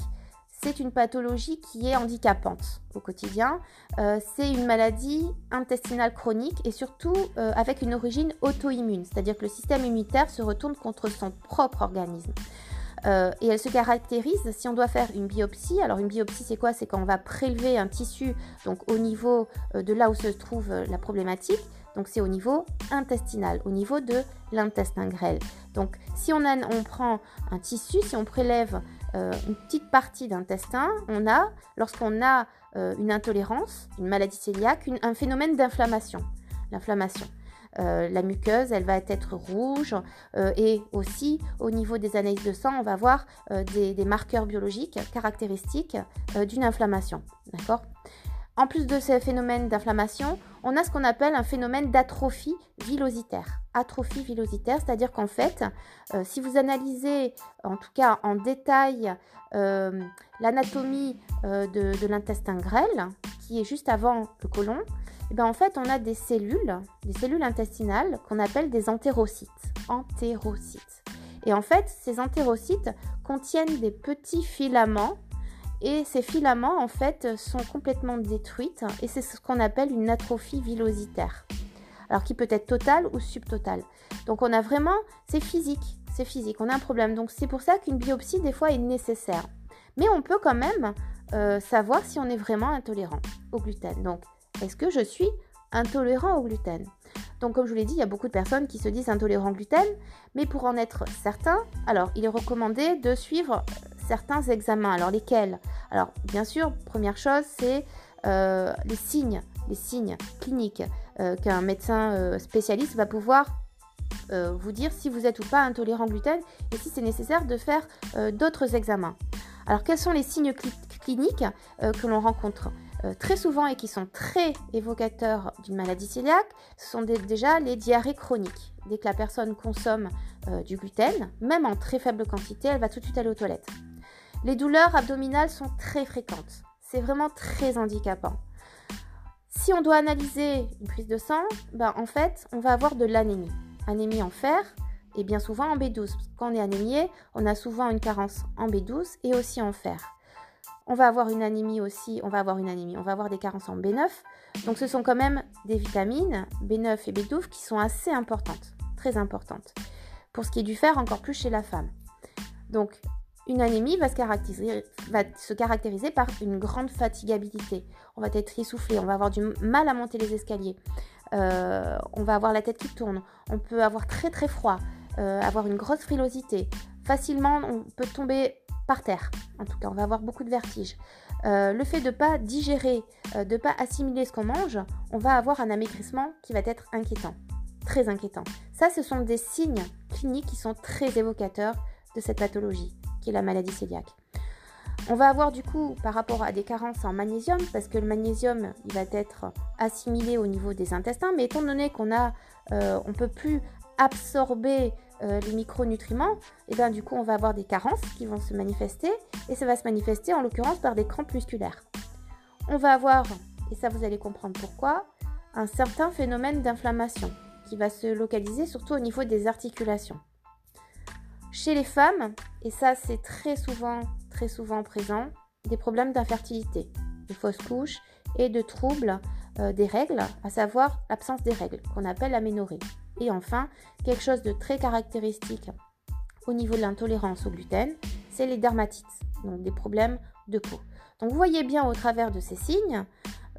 [SPEAKER 1] c'est une pathologie qui est handicapante au quotidien. Euh, c'est une maladie intestinale chronique et surtout avec une origine auto-immune, c'est-à-dire que le système immunitaire se retourne contre son propre organisme. Euh, et elle se caractérise si on doit faire une biopsie. Alors une biopsie c'est quoi? C'est quand on va prélever un tissu donc au niveau de là où se trouve la problématique. Donc c'est au niveau intestinal, au niveau de l'intestin grêle. Donc si on, on prend un tissu, si on prélève euh, une petite partie d'intestin, on a, lorsqu'on a euh, une intolérance, une maladie cœliaque, un phénomène d'inflammation. L'inflammation. Euh, la muqueuse, elle va être rouge et aussi au niveau des analyses de sang, on va voir des, des, marqueurs biologiques caractéristiques d'une inflammation. En plus de ces phénomènes d'inflammation, on a ce qu'on appelle un phénomène d'atrophie villositaire. Atrophie villositaire, c'est-à-dire qu'en fait, euh, si vous analysez en tout cas en détail euh, l'anatomie euh, de, l'intestin grêle, qui est juste avant le côlon, eh bien en fait on a des cellules, des cellules intestinales qu'on appelle des entérocytes. Entérocytes. Et en fait, ces entérocytes contiennent des petits filaments et ces filaments en fait sont complètement détruits et c'est ce qu'on appelle une atrophie villositaire. Alors qui peut être totale ou subtotale. Donc on a vraiment, c'est physique, c'est physique, on a un problème. Donc c'est pour ça qu'une biopsie des fois est nécessaire. Mais on peut quand même euh, savoir si on est vraiment intolérant au gluten. Donc est-ce que je suis intolérant au gluten donc comme je vous l'ai dit, il y a beaucoup de personnes qui se disent intolérants au gluten, mais pour en être certain, alors il est recommandé de suivre certains examens. Alors lesquels? Alors bien sûr, première chose, c'est euh, les signes, les signes cliniques euh, qu'un médecin euh, spécialiste va pouvoir vous dire si vous êtes ou pas intolérant au gluten et si c'est nécessaire de faire d'autres examens. Alors quels sont les signes cliniques que l'on rencontre? Très souvent et qui sont très évocateurs d'une maladie cœliaque, ce sont déjà les diarrhées chroniques. Dès que la personne consomme du gluten, même en très faible quantité, elle va tout de suite aller aux toilettes. Les douleurs abdominales sont très fréquentes. C'est vraiment très handicapant. Si on doit analyser une prise de sang, ben en fait, on va avoir de l'anémie. Anémie en fer et bien souvent en B12. Quand on est anémié, on a souvent une carence en B12 et aussi en fer. On va avoir une anémie aussi, on va avoir une anémie, on va avoir des carences en B9. Donc ce sont quand même des vitamines B9 et B12 qui sont assez importantes, très importantes. Pour ce qui est du fer, encore plus chez la femme. Donc une anémie va se, caractériser, par une grande fatigabilité. On va être essoufflé, on va avoir du mal à monter les escaliers, euh, on va avoir la tête qui tourne, on peut avoir très très froid, euh, avoir une grosse frilosité. Facilement, on peut tomber par terre. En tout cas, on va avoir beaucoup de vertige. Euh, le fait de ne pas digérer, de ne pas assimiler ce qu'on mange, on va avoir un amaigrissement qui va être inquiétant, très inquiétant. Ça, ce sont des signes cliniques qui sont très évocateurs de cette pathologie qui est la maladie cœliaque. On va avoir du coup par rapport à des carences en magnésium, parce que le magnésium il va être assimilé au niveau des intestins, mais étant donné qu'on a, euh, peut plus absorber euh, les micronutriments, et bien du coup on va avoir des carences qui vont se manifester, et ça va se manifester en l'occurrence par des crampes musculaires. On va avoir, et ça vous allez comprendre pourquoi, un certain phénomène d'inflammation qui va se localiser surtout au niveau des articulations. Chez les femmes, et ça c'est très souvent, très souvent présent, des problèmes d'infertilité, de fausses couches et de troubles euh, des règles, à savoir l'absence des règles, qu'on appelle l'aménorrhée. Et enfin, quelque chose de très caractéristique au niveau de l'intolérance au gluten, c'est les dermatites, donc des problèmes de peau. Donc vous voyez bien au travers de ces signes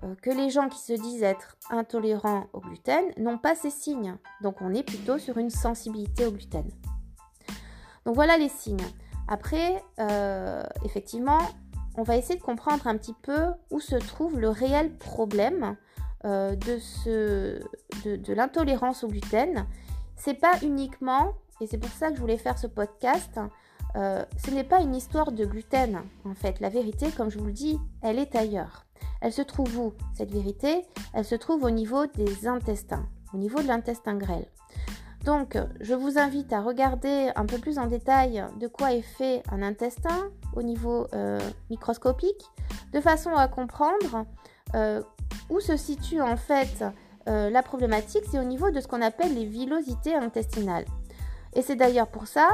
[SPEAKER 1] euh, que les gens qui se disent être intolérants au gluten n'ont pas ces signes. Donc on est plutôt sur une sensibilité au gluten. Donc voilà les signes. Après, euh, effectivement, on va essayer de comprendre un petit peu où se trouve le réel problème euh, de, ce, de, l'intolérance au gluten. C'est pas uniquement, et c'est pour ça que je voulais faire ce podcast, euh, ce n'est pas une histoire de gluten en fait. La vérité, comme je vous le dis, elle est ailleurs. Elle se trouve où cette vérité? Elle se trouve au niveau des intestins, au niveau de l'intestin grêle. Donc, je vous invite à regarder un peu plus en détail de quoi est fait un intestin au niveau euh, microscopique, de façon à comprendre où se situe en fait euh, la problématique, c'est au niveau de ce qu'on appelle les villosités intestinales. Et c'est d'ailleurs pour ça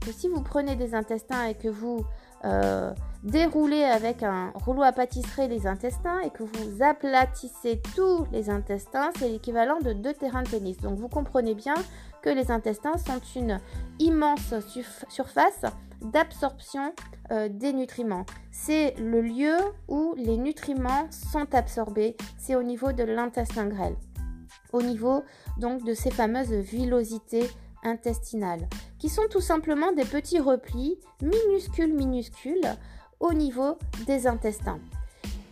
[SPEAKER 1] que si vous prenez des intestins et que vous euh, déroulez avec un rouleau à pâtisserie les intestins et que vous aplatissez tous les intestins, c'est l'équivalent de deux terrains de tennis. Donc vous comprenez bien que les intestins sont une immense surface d'absorption euh, des nutriments. C'est le lieu où les nutriments sont absorbés, c'est au niveau de l'intestin grêle, au niveau donc de ces fameuses villosités intestinales, qui sont tout simplement des petits replis minuscules, minuscules au niveau des intestins.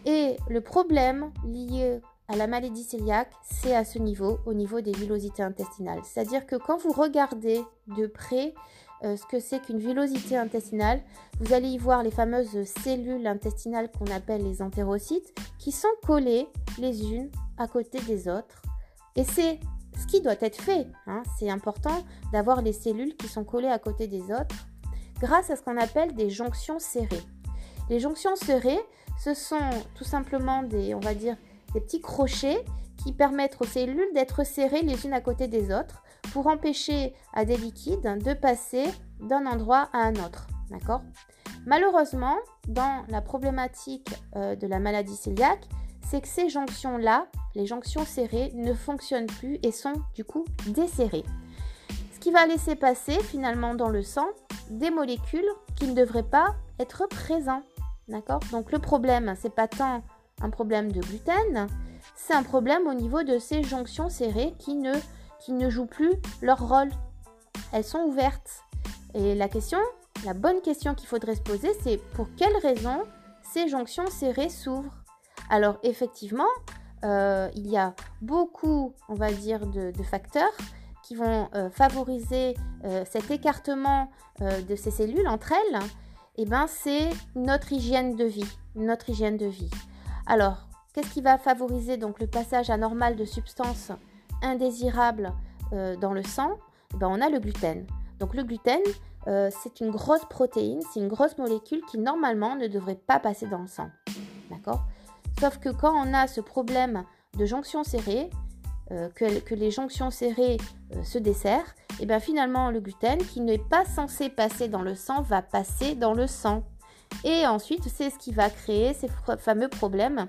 [SPEAKER 1] Et le problème lié à la maladie cœliaque, c'est à ce niveau, au niveau des villosités intestinales. C'est-à-dire que quand vous regardez de près euh, ce que c'est qu'une villosité intestinale, vous allez y voir les fameuses cellules intestinales qu'on appelle les entérocytes, qui sont collées les unes à côté des autres. Et c'est ce qui doit être fait. Hein. C'est important d'avoir les cellules qui sont collées à côté des autres grâce à ce qu'on appelle des jonctions serrées. Les jonctions serrées, ce sont tout simplement des, on va dire, des petits crochets qui permettent aux cellules d'être serrées les unes à côté des autres pour empêcher à des liquides de passer d'un endroit à un autre. Malheureusement, dans la problématique euh, de la maladie cœliaque, c'est que ces jonctions-là, les jonctions serrées, ne fonctionnent plus et sont du coup desserrées. Ce qui va laisser passer finalement dans le sang des molécules qui ne devraient pas être présentes. D'accord? Donc le problème, c'est pas tant un problème de gluten, c'est un problème au niveau de ces jonctions serrées qui ne, qui ne jouent plus leur rôle. Elles sont ouvertes. Et la question, la bonne question qu'il faudrait se poser, c'est pour quelles raisons ces jonctions serrées s'ouvrent? Alors effectivement, euh, il y a beaucoup, on va dire, de, facteurs qui vont euh, favoriser euh, cet écartement de ces cellules entre elles. Et eh ben, c'est notre hygiène de vie, notre hygiène de vie. Alors, qu'est-ce qui va favoriser donc le passage anormal de substances indésirables euh, dans le sang eh ben, On a le gluten. Donc le gluten, euh, c'est une grosse protéine, c'est une grosse molécule qui normalement ne devrait pas passer dans le sang. D'accord? Sauf que quand on a ce problème de jonction serrée, euh, que, les jonctions serrées se desserrent, et eh bien finalement le gluten qui n'est pas censé passer dans le sang va passer dans le sang. Et ensuite, c'est ce qui va créer ces fameux problèmes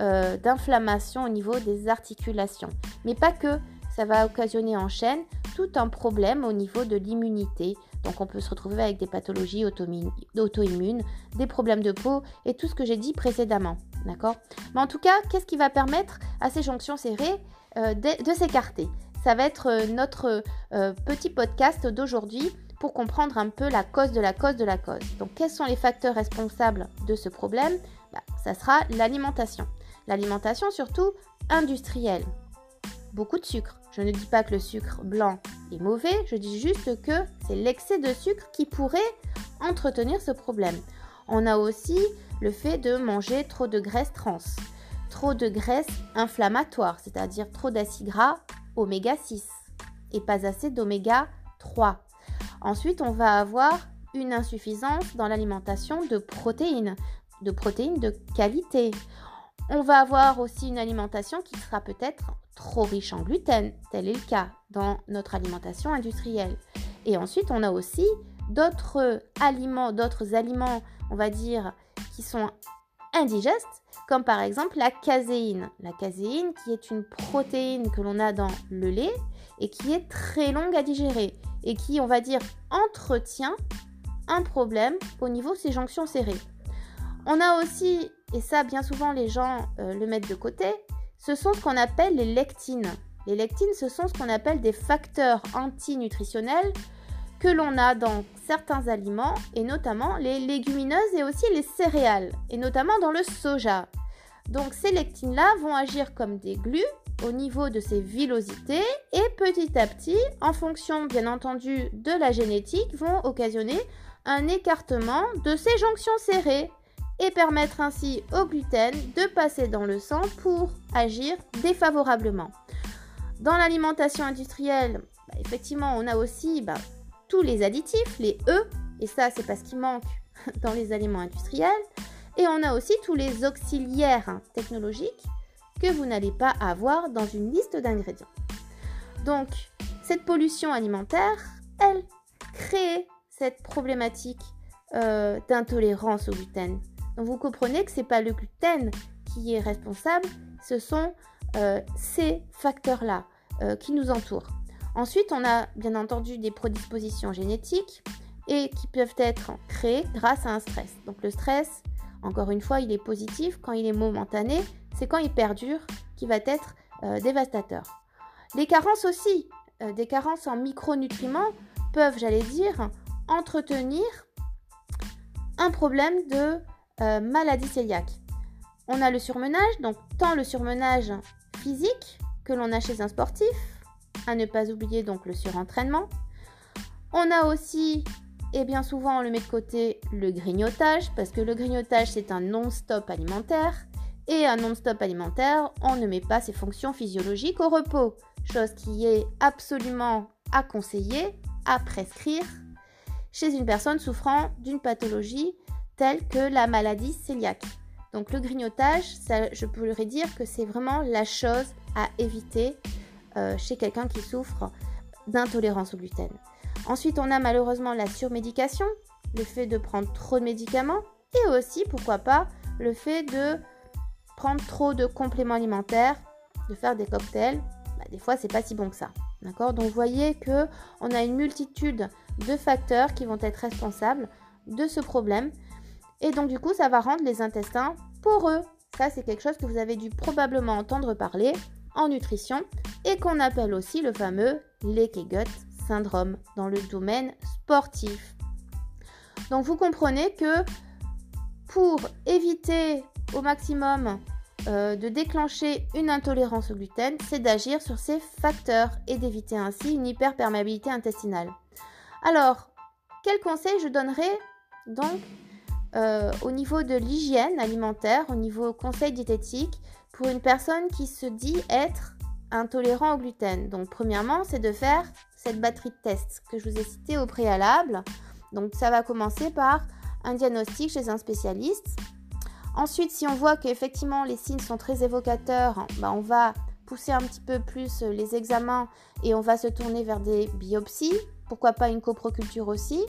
[SPEAKER 1] euh, d'inflammation au niveau des articulations. Mais pas que, ça va occasionner en chaîne tout un problème au niveau de l'immunité. Donc on peut se retrouver avec des pathologies auto-immunes, des problèmes de peau et tout ce que j'ai dit précédemment. D'accord? Mais en tout cas, qu'est-ce qui va permettre à ces jonctions serrées euh, de, s'écarter? Ça va être euh, notre petit podcast d'aujourd'hui pour comprendre un peu la cause de la cause de la cause. Donc quels sont les facteurs responsables de ce problème? Bah, Ça sera l'alimentation. L'alimentation surtout industrielle. Beaucoup de sucre. Je ne dis pas que le sucre blanc est mauvais, je dis juste que c'est l'excès de sucre qui pourrait entretenir ce problème. On a aussi le fait de manger trop de graisse trans, trop de graisse inflammatoire, c'est-à-dire trop d'acides gras oméga 6 et pas assez d'oméga 3. Ensuite, on va avoir une insuffisance dans l'alimentation de protéines, de protéines de qualité. On va avoir aussi une alimentation qui sera peut-être trop riche en gluten, tel est le cas dans notre alimentation industrielle. Et ensuite, on a aussi d'autres aliments, d'autres aliments, on va dire, qui sont indigestes, comme par exemple la caséine. La caséine qui est une protéine que l'on a dans le lait et qui est très longue à digérer et qui, on va dire, entretient un problème au niveau de ces jonctions serrées. On a aussi, et ça bien souvent les gens euh, le mettent de côté, ce sont ce qu'on appelle les lectines. Les lectines, ce sont ce qu'on appelle des facteurs antinutritionnels que l'on a dans certains aliments, et notamment les légumineuses et aussi les céréales, et notamment dans le soja. Donc ces lectines-là vont agir comme des glues au niveau de ces villosités et petit à petit, en fonction bien entendu de la génétique, vont occasionner un écartement de ces jonctions serrées et permettre ainsi au gluten de passer dans le sang pour agir défavorablement. Dans l'alimentation industrielle, bah, effectivement, on a aussi bah, tous les additifs, les E, et ça c'est parce qu'il manque dans les aliments industriels, et on a aussi tous les auxiliaires technologiques que vous n'allez pas avoir dans une liste d'ingrédients. Donc, cette pollution alimentaire, elle crée cette problématique d'intolérance au gluten. Vous comprenez que ce n'est pas le gluten qui est responsable, ce sont ces facteurs-là qui nous entourent. Ensuite, on a bien entendu des prédispositions génétiques et qui peuvent être créées grâce à un stress. Donc le stress, encore une fois, il est positif quand il est momentané, c'est quand il perdure qui va être euh, dévastateur. Les carences aussi, euh, des carences en micronutriments peuvent, j'allais dire, entretenir un problème de euh, maladie cœliaque. On a le surmenage, donc tant le surmenage physique que l'on a chez un sportif, à ne pas oublier donc le surentraînement. On a aussi, et bien souvent on le met de côté, le grignotage, parce que le grignotage c'est un non-stop alimentaire. Et un non-stop alimentaire, on ne met pas ses fonctions physiologiques au repos, chose qui est absolument à conseiller, à prescrire chez une personne souffrant d'une pathologie telle que la maladie cœliaque. Donc le grignotage, je pourrais dire que c'est vraiment la chose à éviter euh, chez quelqu'un qui souffre d'intolérance au gluten. Ensuite, on a malheureusement la surmédication, le fait de prendre trop de médicaments et aussi, pourquoi pas, le fait de prendre trop de compléments alimentaires, de faire des cocktails. Bah, des fois, c'est pas si bon que ça. D'accord? Donc, vous voyez que on a une multitude de facteurs qui vont être responsables de ce problème. Et donc, du coup, ça va rendre les intestins poreux. Ça, c'est quelque chose que vous avez dû probablement entendre parler en nutrition et qu'on appelle aussi le fameux leaky gut syndrome dans le domaine sportif. Donc vous comprenez que pour éviter au maximum euh, de déclencher une intolérance au gluten, c'est d'agir sur ces facteurs et d'éviter ainsi une hyperperméabilité intestinale. Alors, quel conseil je donnerais donc euh, au niveau de l'hygiène alimentaire, au niveau conseil diététique, pour une personne qui se dit être intolérant au gluten. Donc premièrement, c'est de faire cette batterie de tests que je vous ai citée au préalable. Donc ça va commencer par un diagnostic chez un spécialiste. Ensuite, si on voit qu'effectivement les signes sont très évocateurs, bah, on va pousser un petit peu plus les examens et on va se tourner vers des biopsies. Pourquoi pas une coproculture aussi.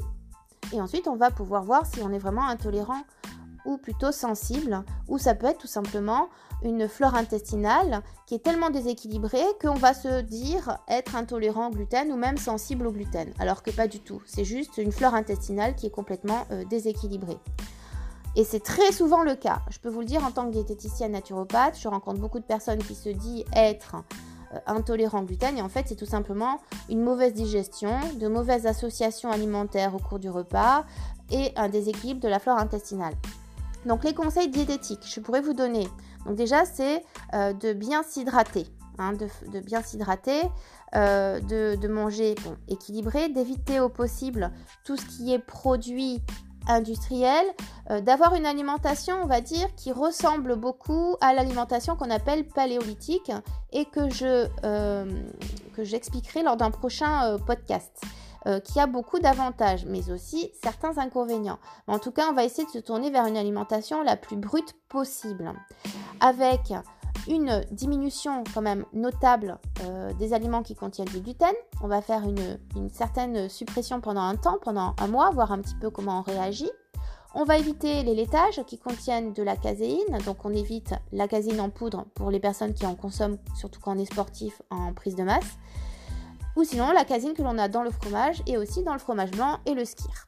[SPEAKER 1] Et ensuite, on va pouvoir voir si on est vraiment intolérant ou plutôt sensible, ou ça peut être tout simplement une flore intestinale qui est tellement déséquilibrée qu'on va se dire être intolérant au gluten ou même sensible au gluten, alors que pas du tout. C'est juste une flore intestinale qui est complètement euh, déséquilibrée. Et c'est très souvent le cas. Je peux vous le dire en tant que diététicienne naturopathe, je rencontre beaucoup de personnes qui se disent être intolérant au gluten et en fait c'est tout simplement une mauvaise digestion, de mauvaises associations alimentaires au cours du repas et un déséquilibre de la flore intestinale. Donc les conseils diététiques, je pourrais vous donner. Donc déjà, c'est euh, de bien s'hydrater, hein, de, bien s'hydrater, euh, de, manger équilibré, d'éviter au possible tout ce qui est produit industriel, euh, d'avoir une alimentation, on va dire, qui ressemble beaucoup à l'alimentation qu'on appelle paléolithique et que je que j'expliquerai lors d'un prochain podcast. Euh, qui a beaucoup d'avantages, mais aussi certains inconvénients. en tout cas, on va essayer de se tourner vers une alimentation la plus brute possible, avec une diminution quand même notable euh, des aliments qui contiennent du gluten. On va faire une, certaine suppression pendant un temps, pendant un mois, voir un petit peu comment on réagit. On va éviter les laitages qui contiennent de la caséine, donc on évite la caséine en poudre pour les personnes qui en consomment, surtout quand on est sportif en prise de masse ou sinon la casine que l'on a dans le fromage et aussi dans le fromage blanc et le skir.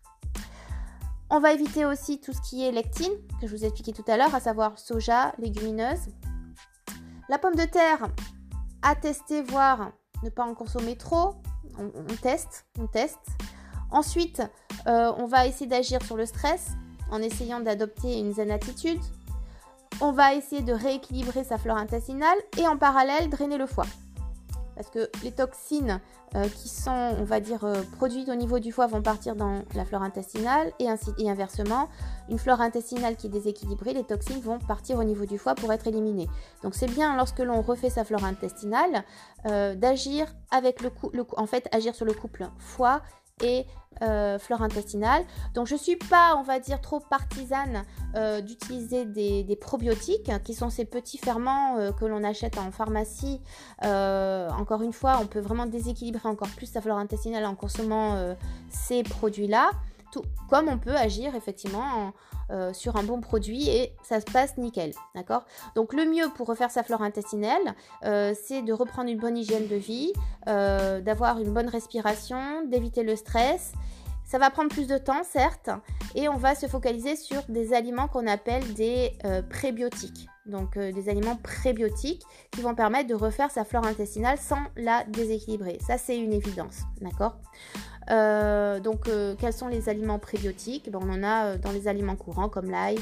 [SPEAKER 1] On va éviter aussi tout ce qui est lectine, que je vous ai expliqué tout à l'heure, à savoir soja, légumineuses. La pomme de terre, à tester, voire ne pas en consommer trop. On, teste, on teste. Ensuite, euh, on va essayer d'agir sur le stress en essayant d'adopter une zen attitude. On va essayer de rééquilibrer sa flore intestinale et en parallèle drainer le foie parce que les toxines euh, qui sont, on va dire, euh, produites au niveau du foie vont partir dans la flore intestinale et, ainsi, et inversement, une flore intestinale qui est déséquilibrée, les toxines vont partir au niveau du foie pour être éliminées. Donc c'est bien lorsque l'on refait sa flore intestinale euh, d'agir avec le, le, en fait, agir sur le couple foie et euh, flore intestinale. Donc je ne suis pas, on va dire, trop partisane euh, d'utiliser des, probiotiques, qui sont ces petits ferments que l'on achète en pharmacie. encore une fois, on peut vraiment déséquilibrer encore plus sa flore intestinale en consommant ces produits-là. Comme on peut agir effectivement euh, sur un bon produit et ça se passe nickel, d'accord? Donc le mieux pour refaire sa flore intestinale, euh, c'est de reprendre une bonne hygiène de vie, d'avoir une bonne respiration, d'éviter le stress ça va prendre plus de temps, certes, et on va se focaliser sur des aliments qu'on appelle des euh, prébiotiques. Donc euh, des aliments prébiotiques qui vont permettre de refaire sa flore intestinale sans la déséquilibrer. Ça, c'est une évidence, d'accord? Euh, donc, euh, quels sont les aliments prébiotiques? Ben, On en a dans les aliments courants comme l'ail,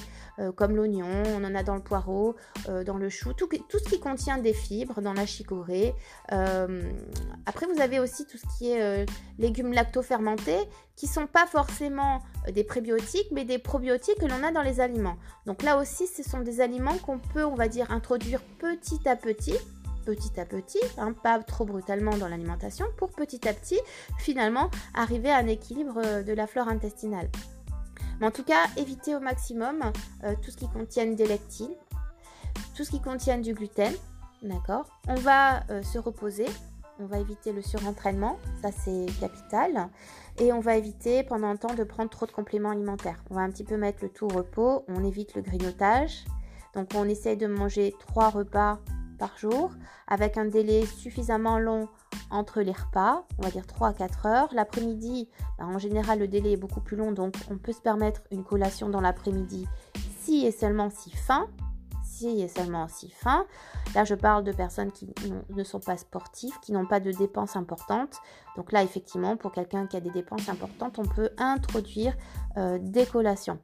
[SPEAKER 1] comme l'oignon, on en a dans le poireau, dans le chou, tout, ce qui contient des fibres, dans la chicorée. après, vous avez aussi tout ce qui est légumes lacto-fermentés, qui sont pas forcément des prébiotiques, mais des probiotiques que l'on a dans les aliments. Donc là aussi, ce sont des aliments qu'on peut, on va dire, introduire petit à petit petit à petit, hein, pas trop brutalement dans l'alimentation, pour petit à petit finalement arriver à un équilibre euh, de la flore intestinale. Mais en tout cas, évitez au maximum euh, tout ce qui contienne des lectines, tout ce qui contienne du gluten, d'accord? On va euh, se reposer, on va éviter le surentraînement, ça c'est capital. Et on va éviter pendant un temps de prendre trop de compléments alimentaires. On va un petit peu mettre le tout au repos, on évite le grignotage. Donc on essaye de manger trois repas par jour, avec un délai suffisamment long entre les repas, on va dire 3 à 4 heures. L'après-midi, ben, en général, le délai est beaucoup plus long, donc on peut se permettre une collation dans l'après-midi si et seulement si faim. Si et seulement si faim. Là, je parle de personnes qui ne sont pas sportives, qui n'ont pas de dépenses importantes. Donc là, effectivement, pour quelqu'un qui a des dépenses importantes, on peut introduire euh, des collations.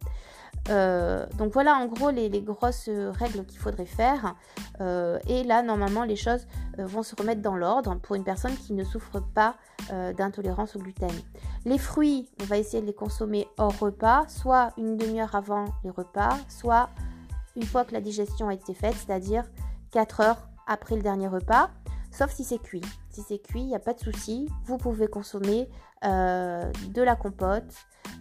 [SPEAKER 1] Euh, donc voilà en gros les, grosses règles qu'il faudrait faire. Euh, et là, normalement, les choses euh, vont se remettre dans l'ordre pour une personne qui ne souffre pas d'intolérance au gluten. Les fruits, on va essayer de les consommer hors repas, soit une demi-heure avant les repas, soit une fois que la digestion a été faite, c'est-à-dire 4 heures après le dernier repas, sauf si c'est cuit. Si c'est cuit, il n'y a pas de souci, vous pouvez consommer de la compote,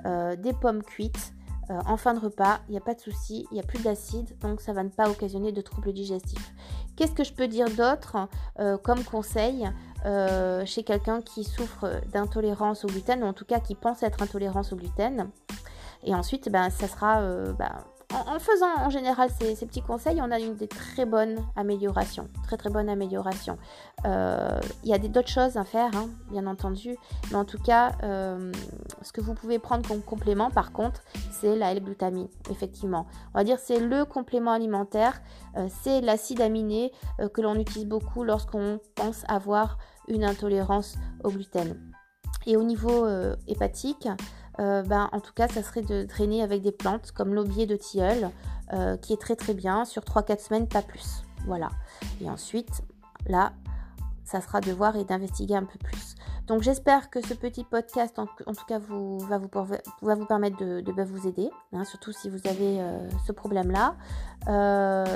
[SPEAKER 1] des pommes cuites, euh, en fin de repas, il n'y a pas de souci, il n'y a plus d'acide, donc ça va ne pas occasionner de troubles digestifs. Qu'est-ce que je peux dire d'autre euh, comme conseil euh, chez quelqu'un qui souffre d'intolérance au gluten, ou en tout cas qui pense être intolérant au gluten? Et ensuite, ben, ça sera ben, en, faisant en général ces, petits conseils, on a une des très bonnes améliorations. Très très bonne amélioration. Euh, il y a d'autres choses à faire, hein, bien entendu. Mais en tout cas, euh, ce que vous pouvez prendre comme complément, par contre, c'est la L-glutamine, effectivement. On va dire c'est le complément alimentaire, euh, c'est l'acide aminé que l'on utilise beaucoup lorsqu'on pense avoir une intolérance au gluten. Et au niveau hépatique, euh, ben, en tout cas, ça serait de drainer avec des plantes comme l'aubier de tilleul, euh, qui est très très bien, sur 3-4 semaines, pas plus. Voilà. Et ensuite, là, ça sera de voir et d'investiguer un peu plus. Donc j'espère que ce petit podcast, en, tout cas, va, vous, permettre de, de vous aider, hein, surtout si vous avez euh, ce problème-là.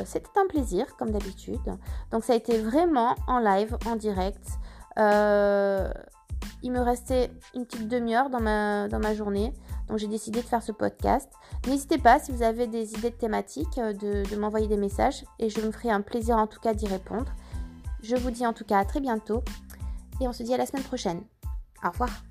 [SPEAKER 1] C'était un plaisir, comme d'habitude. Donc ça a été vraiment en live, en direct. Il me restait une petite demi-heure dans ma, journée. Donc j'ai décidé de faire ce podcast. N'hésitez pas si vous avez des idées de thématiques euh, de, de m'envoyer des messages et je me ferai un plaisir en tout cas d'y répondre. Je vous dis en tout cas à très bientôt et on se dit à la semaine prochaine. Au revoir.